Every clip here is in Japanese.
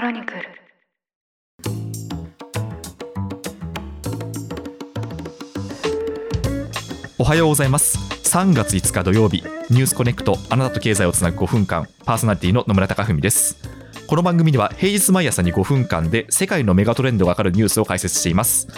クロニクル。おはようございます。3月5日土曜日ニュースコネクトあなたと経済をつなぐ5分間パーソナリティの野村貴文です。この番組では平日毎朝に5分間で世界のメガトレンドがわかるニュースを解説しています。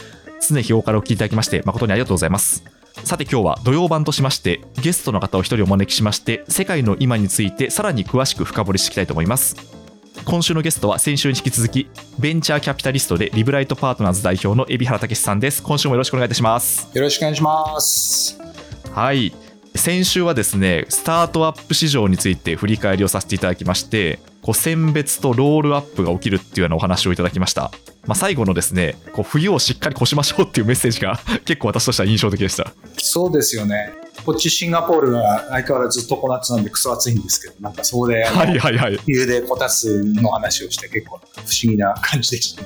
常日頃からお聞きいただきまして誠にありがとうございます。さて今日は土曜版としましてゲストの方を一人お招きしまして世界の今についてさらに詳しく深掘りしていきたいと思います。今週のゲストは先週に引き続きベンチャーキャピタリストでリブライトパートナーズ代表の海老原武さんです。今週もよろしくお願いいたします。よろしくお願いします。はい。先週はですねスタートアップ市場について振り返りをさせていただきましてこう選別とロールアップが起きるっていうようなお話をいただきました、まあ、最後のですねこう冬をしっかり越しましょうっていうメッセージが結構私としては印象的でした。そうですよね。こっちシンガポールは相変わらず常夏なんでクソ暑いんですけど、なんかそこではいはいはい冬でこたつの話をして結構不思議な感じでした。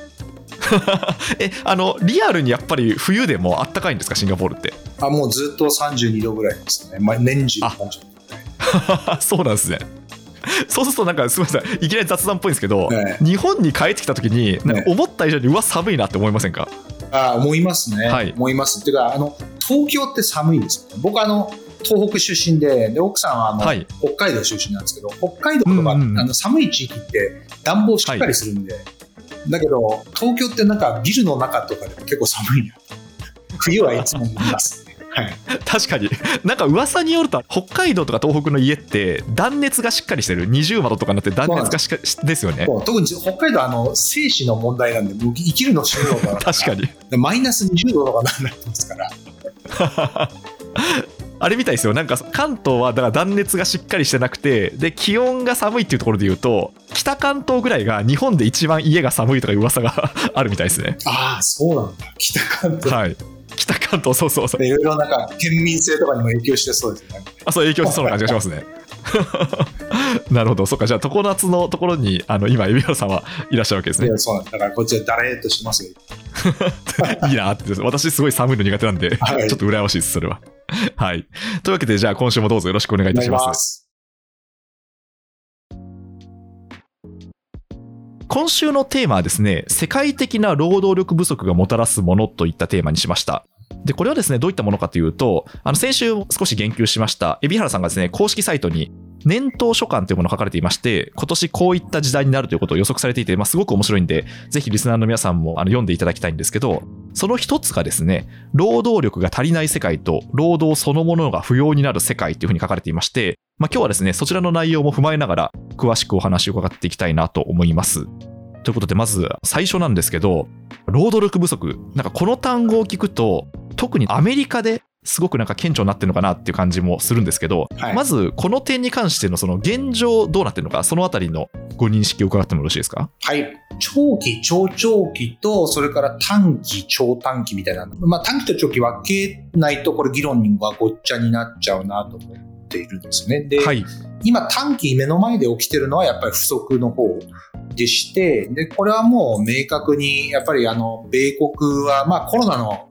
えあのリアルにやっぱり冬でもあったかいんですかシンガポールって？あもうずっと32度ぐらいですね。まあ、年中あ32度ぐらい。そうなんですね そうするとなんかすみませんいきなり雑談っぽいんですけど、え日本に帰ってきた時になんか思った以上にうわ寒いなって思いませんか？あ思いますね。はい思います。っていうか、あの、東京って寒いですよね。僕あの、東北出身で、で奥さんはあの、はい。北海道出身なんですけど、北海道とか、うんうんうん。あの寒い地域って暖房しっかりするんで、だけど、東京ってなんかビルの中とかでも結構寒いな。冬はいつも見ます。ね。はい。確かに。なんか噂によると北海道とか東北の家って断熱がしっかりしてる。二重窓とかになって断熱がしっかりです。よね。特に北海道はあの生死の問題なんで、生きるの死ぬのが確かに。マイナス20度とかなってますから。あれみたいですよ。なんか関東はだから断熱がしっかりしてなくてで気温が寒いっていうところで言うと北関東ぐらいが日本で一番家が寒いとかいう噂が あるみたいですね。ああ、そうなんだ。北関東。はい。北関東そうそうそう。いろいろなんか県民性とかにも影響してそうですね。あそう影響し そうな感じがしますね。なるほど。そっか。じゃあ常夏のところにあの今海老原さんはいらっしゃるわけですね。そうなんだ。だからこっちはだれーっとしてますよ。いいなって私すごい寒いの苦手なんで、はいちょっと羨ましいですそれははいというわけでじゃあ今週もどうぞよろしくお願いいたしますす。今週のテーマはですね、世界的な労働力不足がもたらすものといったテーマにしました。で、これはですね、どういったものかというと、あの、先週少し言及しました、海老原さんがですね、公式サイトに、年頭書簡というものを書かれていまして、今年こういった時代になるということを予測されていて、まあ、すごく面白いんで、ぜひリスナーの皆さんもあの読んでいただきたいんですけど、その一つがですね、労働力が足りない世界と、労働そのものが不要になる世界というふうに書かれていまして、まあ、今日はですね、そちらの内容も踏まえながら、詳しくお話を伺っていきたいなと思います。ということで、まず最初なんですけど、労働力不足。なんかこの単語を聞くと、特にアメリカですごくなんか顕著になってるのかなっていう感じもするんですけど、はいまずこの点に関してのその現状どうなってるのか、そのあたりのご認識を伺ってもよろしいですか？はい。長期、超長期と、それから短期、超短期みたいな。まあ短期と長期分けないと、これ議論がごっちゃになっちゃうなと思っているんですね。で、はい。今短期目の前で起きてるのはやっぱり不足の方でして、で、これはもう明確に、やっぱりあの、米国は、まあコロナの、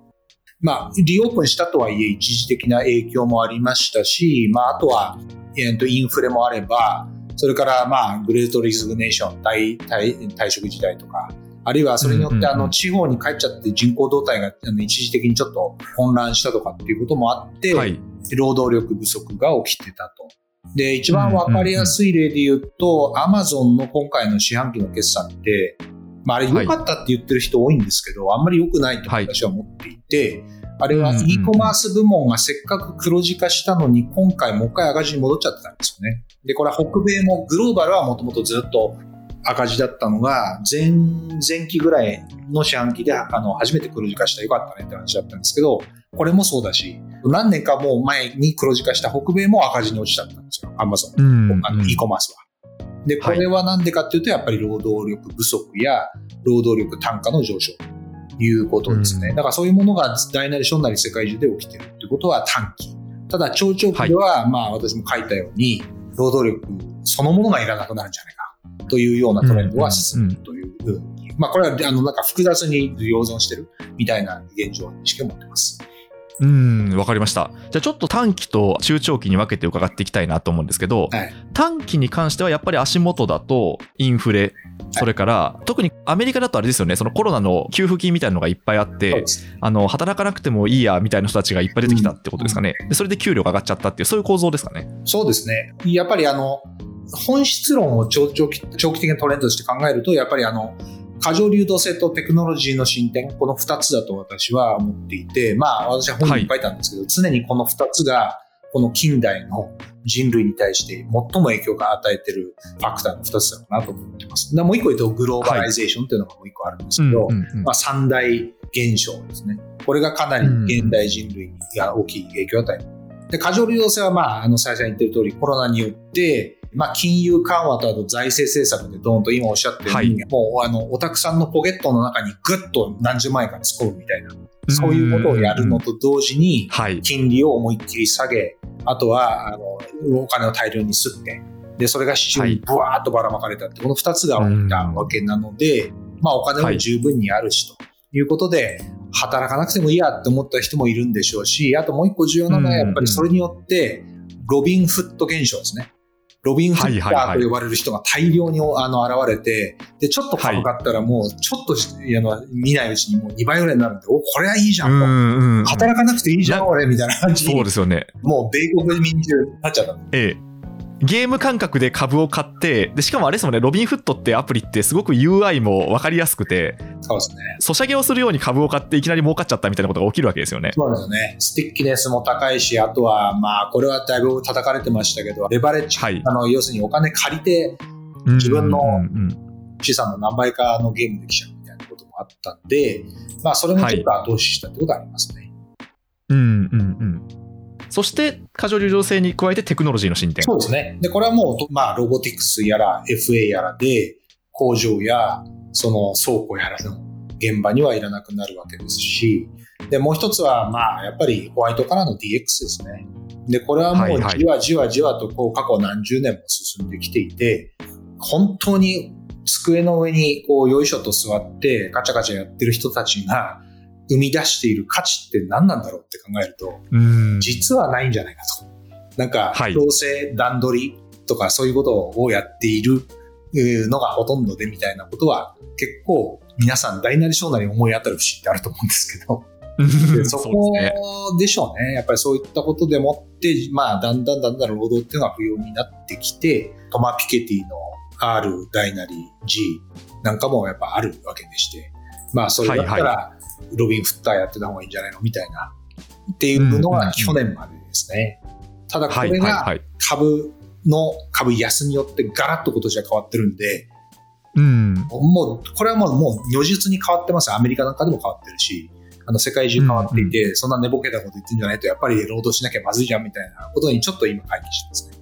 まあ、リオープンしたとはいえ一時的な影響もありましたし、まあ、あとは、えーと、インフレもあれば、それから、まあ、グレートリズグネーション、退退退職時代とか、あるいはそれによって、あの、地方に帰っちゃって人口動態があの一時的にちょっと混乱したとかっていうこともあって、はい。労働力不足が起きてたと。で、一番わかりやすい例で言うと、アマゾンの今回の四半期の決算って、まあ、あれ良かったって言ってる人多いんですけど、あんまり良くないと私は思っていて、あれはうんうん e コマース部門がせっかく黒字化したのに、今回もう一回赤字に戻っちゃってたんですよね。で、これは北米もグローバルはもともとずっと赤字だったのが、前、前期ぐらいの四半期で、あの、初めて黒字化したよかったねって話だったんですけど、これもそうだし、何年かもう前に黒字化した北米も赤字に落ちちゃったんですよ。アマゾン。うんあの e コマースは。で、これはなんでかっていうと、やっぱり労働力不足や労働力単価の上昇ということですね。うんだからそういうものが大なり小なり世界中で起きてるってことは短期。ただ、長長期では、まあ私も書いたように、労働力そのものがいらなくなるんじゃないかというようなトレンドが進むという。まあこれは、あの、なんか複雑に共存してるみたいな現状にしか持ってます。うん、わかりました。じゃあちょっと短期と中長期に分けて伺っていきたいなと思うんですけど、はい。短期に関してはやっぱり足元だとインフレ、それから特にアメリカだとあれですよね、そのコロナの給付金みたいなのがいっぱいあってあの、働かなくてもいいやみたいな人たちがいっぱい出てきたってことですかね。でそれで給料が上がっちゃったっていう、そういう構造ですかね。そうですね。やっぱりあの、本質論を長長期長期的なトレンドとして考えると、やっぱりあの、過剰流動性とテクノロジーの進展、この2つだと私は思っていて、まあ私は本に書いたんですけど、常にこの2つが、この近代の人類に対して最も影響が与えてるファクターの2つだろうなと思ってます。でもう一個言うと、グローバライゼーションっていうのがもう一個あるんですけど、まあ、三大現象ですね。これがかなり現代人類に大きい影響を与える。で、過剰流動性は、まあ、あの、最初に言ってる通り、コロナによって、まあ、金融緩和とあと財政政策でドーンと今おっしゃったように、はもう、あの、おたくさんのポケットの中にぐっと何十万円か突っ込むみたいな、そういうことをやるのと同時に、はい。金利を思いっきり下げ、あとは、あの、お金を大量に吸って、で、それが市場にブワーッとばらまかれたって、この二つが起きたわけなので、まあ、お金も十分にあるし、と。いうことで、働かなくてもいいやって思った人もいるんでしょうし、あともう一個重要なのは、やっぱりそれによって、ロビンフット現象ですね。ロビンフッターと呼ばれる人が大量にあの現れて、で、ちょっと株買ったらもう、ちょっとあの見ないうちにもう2倍ぐらいになるんで、お、これはいいじゃんと。働かなくていいじゃん、俺、みたいな感じにそうですよね。もう米国民中になっちゃった。ええ。ゲーム感覚で株を買って、で、しかもあれですもんね、ロビンフットってアプリってすごく UI も分かりやすくて、そうですね。ソシャゲをするように株を買っていきなり儲かっちゃったみたいなことが起きるわけですよね。そうですよね。スティッキネスも高いし、あとは、まあ、これはだいぶ叩かれてましたけど、レバレッジ、はいあの、要するにお金借りて、自分の資産の何倍かのゲームできちゃうみたいなこともあったんで、まあ、それもちょっと後押ししたってことはありますね。うんうんうん。そして、過剰流動性に加えてテクノロジーの進展。そうですね。で、これはもう、まあ、ロボティクスやら FA やらで、工場や、その倉庫やらの現場にはいらなくなるわけですし、で、もう一つは、まあ、やっぱりホワイトからの DX ですね。で、これはもはいうはいじわじわじわと、こう、過去何十年も進んできていて、本当に机の上に、こう、よいしょと座って、ガチャガチャやってる人たちが、生み出している価値って何なんだろうって考えると、うん。実はないんじゃないかと。なんかは、い強制段取りとかそういうことをやっているえーのがほとんどでみたいなことは結構皆さん大なり小なり思い当たる節ってあると思うんですけど、でそこですね。でしょうね。やっぱりそういったことでもって、まあだんだんだんだん労働っていうのが不要になってきて、トマ・ピケティの R 大なり G なんかもやっぱあるわけでして、まあそれだったはいらロビン・フッターやってた方がいいんじゃないの？みたいな、っていうのが去年までですね。ただこはいれが。株の株安によってガラッと今年は変わってるんで、うん。もう、これはもう、もう如実に変わってます。アメリカなんかでも変わってるし、あの、世界中変わっていて、そんな寝ぼけたこと言ってんじゃないと、やっぱり労働しなきゃまずいじゃんみたいなことにちょっと今回帰してますね。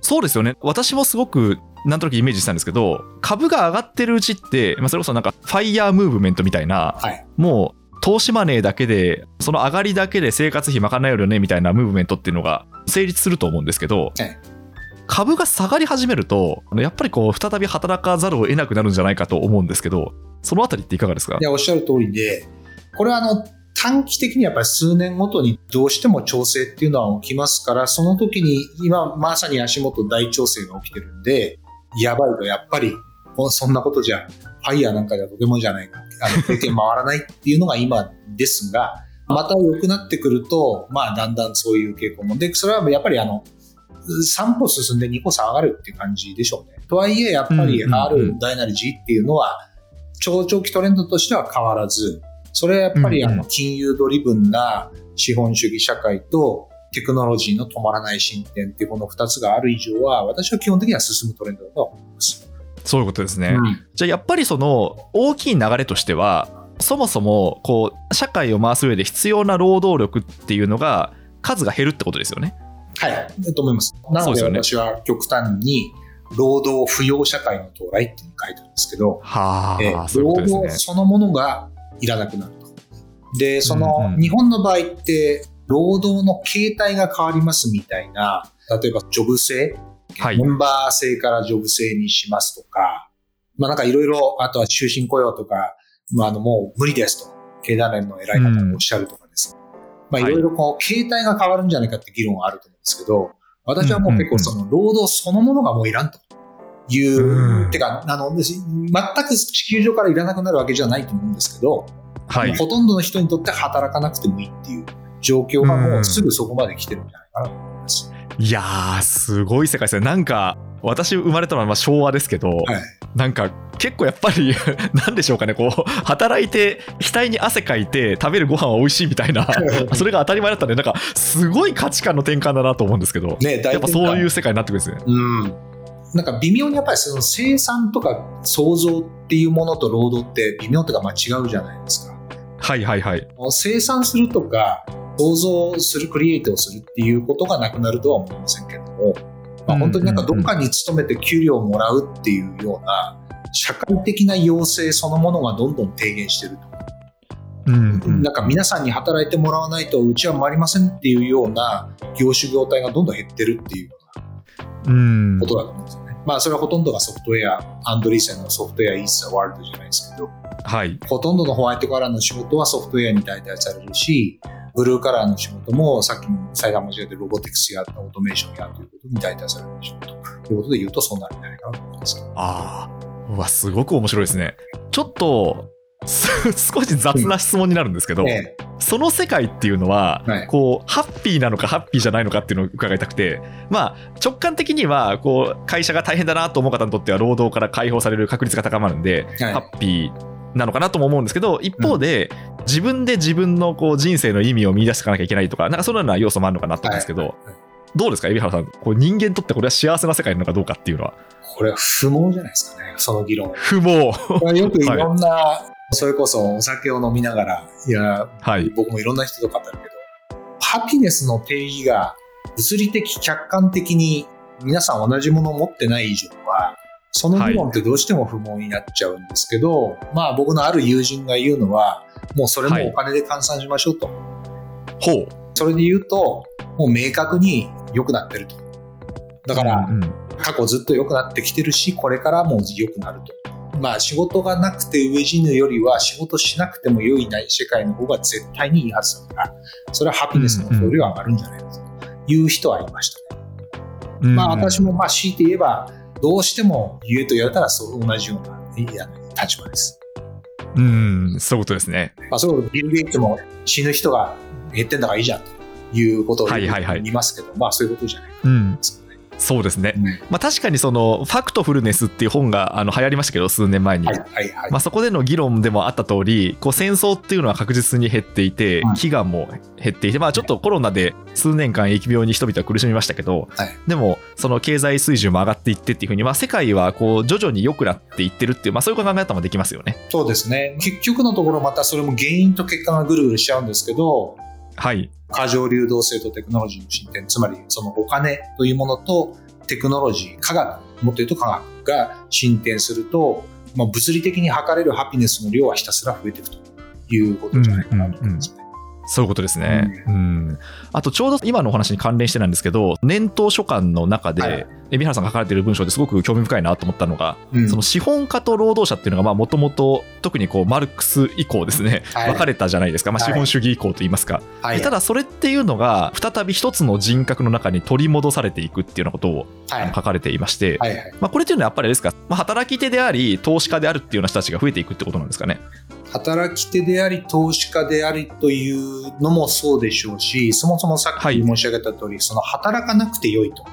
そうですよね。私もすごく、なんとなくイメージしたんですけど、株が上がってるうちって、まあ、それこそなんか、ファイヤームーブメントみたいな、はい。もう、投資マネーだけで、その上がりだけで生活費賄えるよねみたいなムーブメントっていうのが成立すると思うんですけど、はい株が下がり始めると、やっぱりこう、再び働かざるを得なくなるんじゃないかと思うんですけど、そのあたりっていかがですか？いや、おっしゃる通りで、これはあの、短期的にやっぱり数年ごとにどうしても調整っていうのは起きますから、その時に今まさに足元大調整が起きてるんで、やばいとやっぱり、おそんなことじゃ、ファイヤーなんかではとてもじゃないか、あの、経験回らないっていうのが今ですが、また良くなってくると、まあだんだんそういう傾向も。で、それはやっぱりあの、3歩進んで2歩下がるっていう感じでしょうね。とはいえ、やっぱり R 大なり G っていうのは、超長期トレンドとしては変わらず、それはやっぱりあの金融ドリブンな資本主義社会とテクノロジーの止まらない進展っていうこの2つがある以上は、私は基本的には進むトレンドだと思います。そういうことですね。うんじゃあやっぱりその大きい流れとしてはそもそもこう社会を回す上で必要な労働力っていうのが数が減るってことですよね。はい、だと思います。なので私は極端に、労働不要社会の到来っていう書いてるんですけど、はえあ、そういうことですね。労働そのものがいらなくなると。で、その、日本の場合って、労働の形態が変わりますみたいな、例えばジョブ制、はい。メンバー制からジョブ制にしますとか、まあなんかいろいろ、あとは終身雇用とか、まああのもう無理ですと、経団連の偉い方がおっしゃるとかです。ね。まあいろいろこう、形態が変わるんじゃないかって議論はあると思うんですけど、私はもう結構その労働そのものがもういらんと。いう、うん。てか、あの、全く地球上からいらなくなるわけじゃないと思うんですけど、はい。ほとんどの人にとって働かなくてもいいっていう状況がもうすぐそこまで来てるんじゃないかなと。思いやー、すごい世界ですね。なんか、私生まれたのはまあ昭和ですけど、はい。なんか結構やっぱり なんでしょうかねこう働いて額に汗かいて食べるご飯は美味しいみたいな それが当たり前だったんでなんかすごい価値観の転換だなと思うんですけど、ね、やっぱそういうう世界になってくるんですね。うん。なんか微妙にやっぱりその生産とか創造っていうものと労働って微妙とかまあ違うじゃないですか。はいはいはい。生産するとか創造するクリエイトをするっていうことがなくなるとは思いませんけども、まあ、本当になんかどっかに勤めて給料をもらうっていうような社会的な要請そのものがどんどん低減してると。うんうんなんか皆さんに働いてもらわないとうちは回りませんっていうような業種業態がどんどん減ってるっていううんことだと思うんですよね。まあそれはほとんどがソフトウェア、アンドリーセンのソフトウェアイースタワールドじゃないですけど、はい。ほとんどのホワイトカラーの仕事はソフトウェアに代替されるし、ブルーカラーの仕事もさっきも再三申し上げてロボティクスやオートメーションやということに代替されるでしょうということで言うとそうなるんじゃないかなと思います。ああ、うわ、すごく面白いですね。ちょっと、す少し雑な質問になるんですけど、ええその世界っていうのは、はいこう、ハッピーなのかハッピーじゃないのかっていうのを伺いたくて、まあ、直感的には、こう、会社が大変だなと思う方にとっては、労働から解放される確率が高まるんで、はいハッピーなのかなとも思うんですけど、一方で、自分で自分のこう人生の意味を見出していかなきゃいけないとか、なんかそのような要素もあるのかなと思うんですけど、はいどうですか、海老原さん、こう人間にとってこれは幸せな世界なのかどうかっていうのは、これは不毛じゃないですかね、その議論は。不毛。よくいろんな、それこそお酒を飲みながら、いや、はい。僕もいろんな人と語るけど、ハピネスの定義が物理的、客観的に皆さん同じものを持ってない以上は、その議論ってどうしても不毛になっちゃうんですけど、まあ僕のある友人が言うのは、もうそれもお金で換算しましょうと。ほう。それで言うと、もう明確に良くなってると。だから、過去ずっと良くなってきてるし、これからも良くなると。まあ仕事がなくて飢え死ぬよりは仕事しなくても良いない世界の方が絶対にいいはずだから、それはハピネスの総量が上がるんじゃないかという人はいましたね。うんまあ私もまあ強いて言えば、どうしても言えと言われたらそう同じような立場です。うん、そういうことですね。まあそう、ビル・ゲイツも死ぬ人が減ってんだからいいじゃんということを言はいはいはいいますけど、まあそういうことじゃないうん。そうですね。うんまあ確かにその、ファクトフルネスっていう本があの流行りましたけど、数年前に。はいはいはい。まあ、そこでの議論でもあった通り、こう戦争っていうのは確実に減っていてはい、飢餓も減っていて、まあ、ちょっとコロナで数年間疫病に人々は苦しみましたけど、はいでも、その経済水準も上がっていってっていうふうに、まあ、世界はこう徐々に良くなっていってるっていう、まあ、そういう考え方もできますよね。そうですね。結局のところまたそれも原因と結果がぐるぐるしちゃうんですけど、はい。過剰流動性とテクノロジーの進展、つまりそのお金というものとテクノロジー、科学、もっと言うと科学が進展すると、まあ、物理的に測れるハピネスの量はひたすら増えていくということじゃないかなと思います。そういうことですね。うん。あと、ちょうど今のお話に関連してなんですけど、年頭書簡の中で、はい海老原さんが書かれている文章ですごく興味深いなと思ったのが、うんその資本家と労働者っていうのが、もともと、特にこう、マルクス以降ですね、はい分かれたじゃないですか。まあ、はい資本主義以降といいますか。はい。ただ、それっていうのが、再び一つの人格の中に取り戻されていくっていうようなことをはい。書かれていまして、はいはい。まあ、これっていうのはやっぱりですか、まあ、働き手であり、投資家であるっていうような人たちが増えていくってことなんですかね？働き手であり、投資家でありというのもそうでしょうし、そもそもさっき申し上げた通り、その働かなくてよいと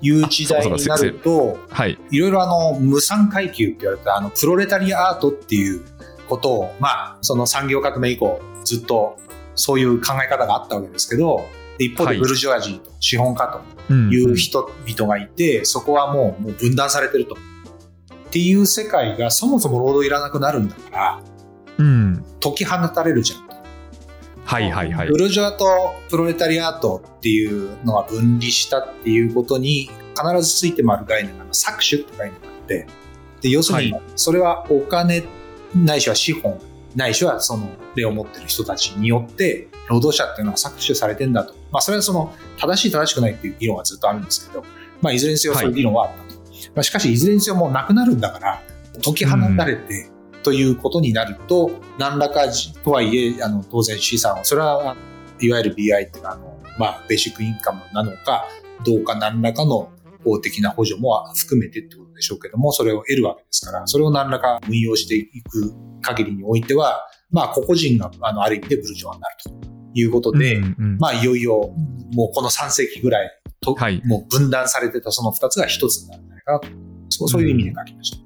いう時代になると、はい。いろいろあの、無産階級って言われたあの、プロレタリアアートっていうことを、まあ、その産業革命以降、ずっとそういう考え方があったわけですけど、で一方はいでブルジョアジーと資本家とうんいう人々がいて、そこはもうもう分断されてると。っていう世界がそもそも労働いらなくなるんだから、うん。解き放たれるじゃんと。はいはいはいブ。ルジョアとプロレタリアートっていうのが分離したっていうことに必ずついて回る概念が搾取って概念があって、で要するにはそれはお金ないしは資本ないしはその例を持ってる人たちによって労働者っていうのは搾取されてんだと。まあそれはその正しい正しくないっていう議論はずっとあるんですけど、まあいずれにせよそういう議論はあったと。まあ、しかしいずれにせよもうなくなるんだから解き放たれて、ということになると、何らかとはいえ、あの当然資産を、それはいわゆる BI っていうのはあの、まあ、ベーシックインカムなのか、どうか何らかの法的な補助も含めてってことでしょうけども、それを得るわけですから、それを何らか運用していく限りにおいては、まあ、個々人が、あの、ある意味でブルジョワになるということで、うんうん、まあ、いよいよ、もうこの3世紀ぐらいと、はい、もう分断されてたその2つが1つになるんじゃないかなと。そうそういう意味で書きました。うん、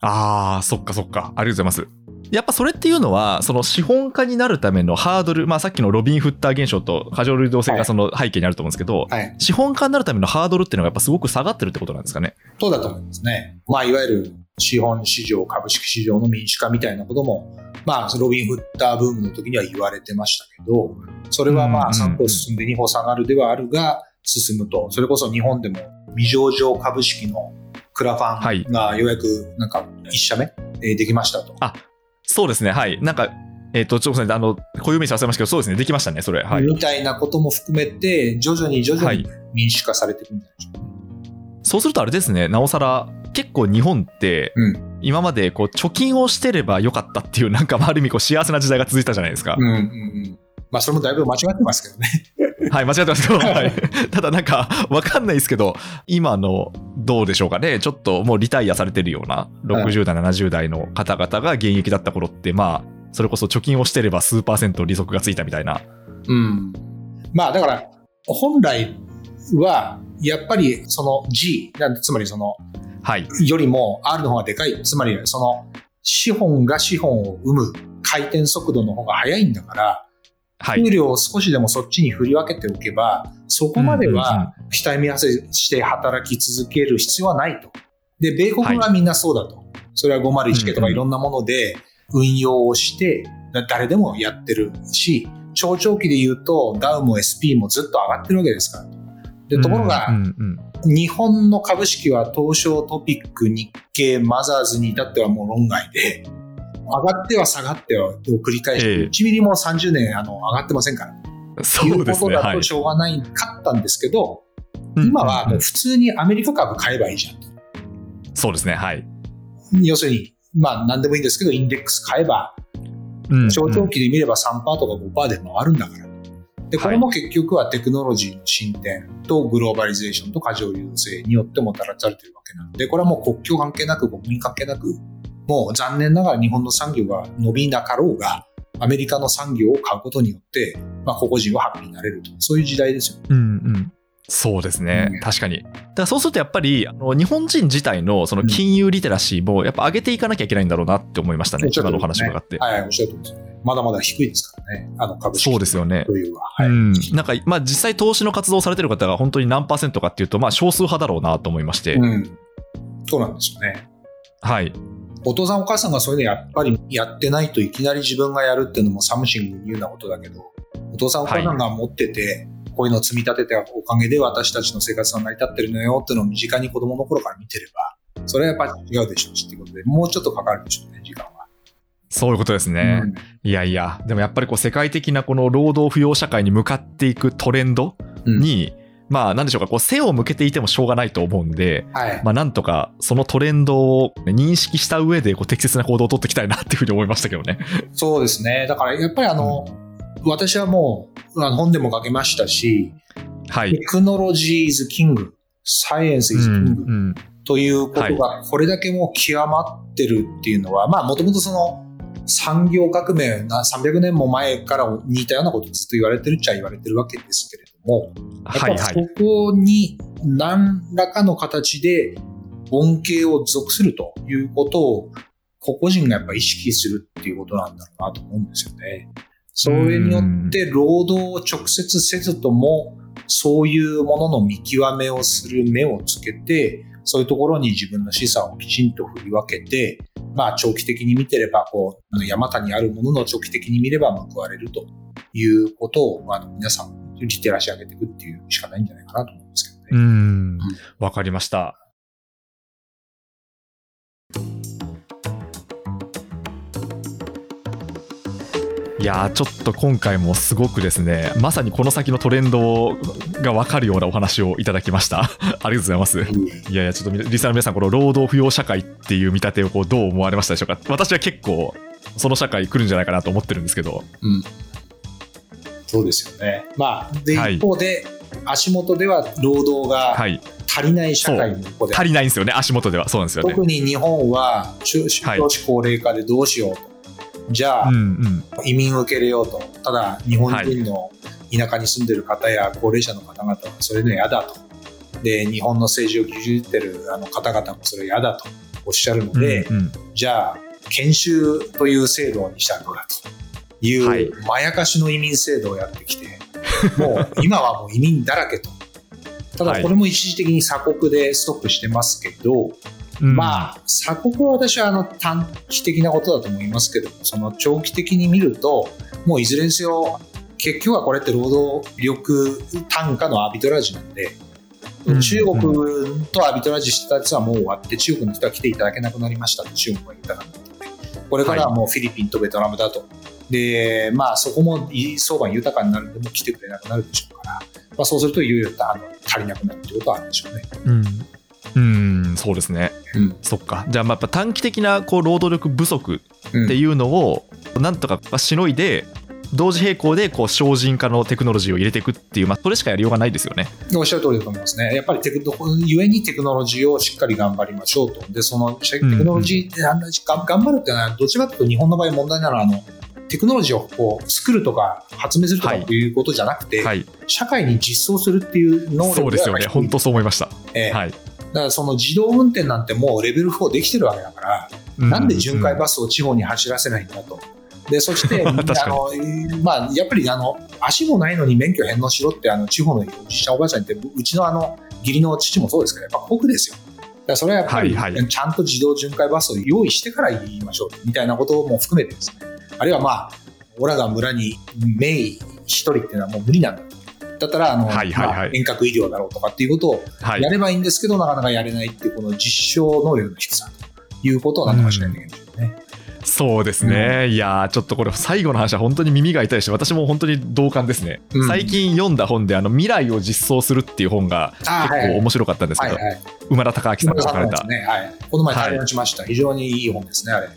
ああ、そっかそっか。ありがとうございます。やっぱそれっていうのは、その資本家になるためのハードル、まあさっきのロビン・フッター現象と過剰流動性がその背景にあると思うんですけど、はいはい、資本家になるためのハードルっていうのがやっぱすごく下がってるってことなんですかね？そうだと思いますね。まあいわゆる資本市場、株式市場の民主化みたいなことも、まあロビン・フッターブームの時には言われてましたけど、それはまあ3歩進んで2歩下がるではあるが、進むと、それこそ日本でも未上場株式のクラファンがようやくなんか一社目、できましたと。あ、そうですね。はい。なんか、えっ、ー、と、ちょっとあの、固有名詞忘れましたけど、そうですね。できましたね、それ。はい。みたいなことも含めて、徐々に徐々に民主化されていくんじゃないでしょうか、はい。そうするとあれですね、なおさら、結構日本って、今までこう貯金をしてればよかったっていう、なんかある意味こう幸せな時代が続いたじゃないですか。うんうんうん。まあ、それもだいぶ間違ってますけどね。はい、間違ってますけど、はい、ただなんか、わかんないですけど、今の、どうでしょうかね、ちょっともうリタイアされてるような、60代、70代の方々が現役だった頃って、まあ、それこそ貯金をしてれば数パーセント利息がついたみたいな。うん。まあ、だから、本来は、やっぱりその G、つまりその、はい。よりも R の方がでかい。つまり、その、資本が資本を生む回転速度の方が速いんだから、給料を少しでもそっちに振り分けておけば、そこまでは額見合わせして働き続ける必要はないと。で、米国はみんなそうだと。それは501系とかいろんなもので運用をして、誰でもやってるし、長長期で言うとダウも SP もずっと上がってるわけですから。で、ところが、日本の株式は東証トピック、日経、マザーズに至ってはもう論外で、上がっては下がってはを繰り返して、1ミリも30年あの上がってませんから。そうですね。いうことだとしょうがないかったんですけど、はい、今はもう普通にアメリカ株買えばいいじゃんと。そうですね、はい。要するに、まあ何でもいいんですけど、インデックス買えば、長長期で見れば3%とか5%で回るんだから。で、これも結局はテクノロジーの進展とグローバリゼーションと過剰流動性によってもたらされてるわけなので、これはもう国境関係なく、国民関係なく、もう残念ながら日本の産業が伸びなかろうが、アメリカの産業を買うことによって、まあ、個々人はハッピーになれると。そういう時代ですよ、うんうん。そうですね、うん、確かに。だからそうするとやっぱり、あの日本人自体のその金融リテラシーもやっぱ上げていかなきゃいけないんだろうなって思いましたね、ね今のお話伺って。はい、おっしゃる通りですね。まだまだ低いですからね、あの株式そうですよね。というは。はい、うん。なんか、まあ実際投資の活動されてる方が本当に何パーセントかっていうと、まあ少数派だろうなと思いまして。うん。そうなんですよね。はい。お父さんお母さんがそういうのやっぱりやってないといきなり自分がやるっていうのもサムシングに言うようなことだけど、お父さんお母さんが持ってて、はい、こういうのを積み立てたおかげで私たちの生活が成り立ってるのよっていうのを身近に子供の頃から見てれば、それはやっぱり違うでしょうしっていうことで、もうちょっとかかるでしょうね、時間は。そういうことですね。うん、いやいや、でもやっぱりこう世界的なこの労働不要社会に向かっていくトレンドに、うんまあ、なんでしょうか、こう、背を向けていてもしょうがないと思うんで、はい、まあ、なんとか、そのトレンドを認識した上で、こう、適切な行動を取っていきたいなっていうふうに思いましたけどね。そうですね。だから、やっぱりあの、うん、私はもう、あの本でも書けましたし、はい。テクノロジーズキング、サイエンスイズキング、ということが、これだけもう極まってるっていうのは、はい、まあ、もともとその、産業革命が300年も前から似たようなことずっと言われてるっちゃ言われてるわけですけれども、はいはい、そこに何らかの形で恩恵を属するということを個々人がやっぱ意識するっていうことなんだろうなと思うんですよね。それによって労働を直接せずともそういうものの見極めをする目をつけてそういうところに自分の資産をきちんと振り分けてまあ長期的に見てればこう山谷あるものの長期的に見れば報われるということをあの皆さんリテラシー上げていくっていうしかないんじゃないかなと思うんですけどね。うん。わ、かりました。いやちょっと今回もすごくですね、まさにこの先のトレンドが分かるようなお話をいただきました。ありがとうございます。いやいや、ちょっとリスナーの皆さん、この労働不要社会っていう見立てをこうどう思われましたでしょうか。私は結構、その社会来るんじゃないかなと思ってるんですけど。うんそうですよね。まあ、で、はい一方で、足元では労働がはい。足りない社会の一方で、足りないんですよね、足元では。そうなんですよね。特に日本は中少子高齢化でどうしようと。じゃあ、うんうん。移民を受け入れようと。ただ、日本人の田舎に住んでる方や高齢者の方々はそれの嫌だと。で、日本の政治を牛耳ってるあの方々もそれ嫌だとおっしゃるので、うんうんじゃあ、研修という制度にしたらどうだという、はい。まやかしの移民制度をやってきて、もう今はもう移民だらけと。ただ、はい。これも一時的に鎖国でストップしてますけど、うん。まあ、鎖国は私はあの短期的なことだと思いますけども、その長期的に見ると、もういずれにせよ、結局はこれって労働力単価のアービトラージなんで、うん。中国とアービトラージしてたやつはもう終わって、中国の人は来ていただけなくなりましたと中国は言ったかったので、これからはもうフィリピンとベトナムだと。で、まあそこも相場豊かになるんで、もう来てくれなくなるでしょうから、まあそうするといよいよあの足りなくなるってことはあるんでしょうね。うん。うん、そうですね。うん。そっか。じゃあ、まあやっぱ短期的なこう労働力不足うんっていうのを、なんとかしのいで、同時並行でこう精進化のテクノロジーを入れていくっていう、まあ、それしかやりようがないですよね。おっしゃる通りだと思いますね。やっぱりテクノ、ゆえにテクノロジーをしっかり頑張りましょうと。で、そのテクノロジーって、あんなが頑張るってのは、どちらかというと日本の場合問題なのは、あの、テクノロジーをこう作るとか発明するとかはいうことじゃなくて、はい。社会に実装するっていう能力そうですよね。本当そう思いました。ええはい。だからその自動運転なんてもうレベル4できてるわけだから、なんで巡回バスを地方に走らせないんだと。で、そして、あの、えーまあ、やっぱりあの、足もないのに免許返納しろって、あの、地方のおじいちゃんおばあちゃんって、うちのあの、義理の父もそうですけど、やっぱ酷ですよ。だからそれはやっぱり、ちゃんと自動巡回バスを用意してから言いましょう、みたいなことも含めてですね。あるいはまあ、オラが村に名医一人っていうのはもう無理なんだと。だったら、あの、はいはいはいまあ遠隔医療だろうとかっていうことをはいや。ればいいんですけど、なかなかやれないっていう、この実証能力の低さということをなんとかしないといけないんでしょうね。そうですね。いやーちょっとこれ最後の話は本当に耳が痛いし、私も本当に同感ですね。うん最近読んだ本で、あの、未来を実装するっていう本があ結構面白かったんですけど、はいはい。馬田孝明さんが書かれた。ね。はい。この前対談しました。非常にいい本ですね、あれ。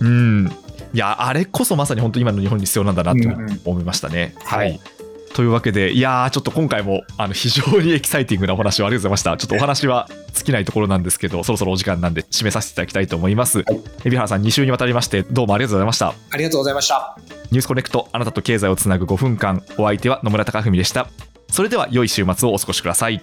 うん。いや、あれこそまさに本当今の日本に必要なんだなとうんうん思いましたね。ははいい。というわけで、いやー、ちょっと今回もあの非常に エキサイティングなお話をありがとうございました。ちょっとお話は尽きないところなんですけど、そろそろお時間なんで締めさせていただきたいと思います。はい海老原さん、2週にわたりまして、どうもありがとうございました。ありがとうございました。ニュースコネクト、あなたと経済をつなぐ5分間、お相手は野村貴文でした。それでは良い週末をお過ごしください。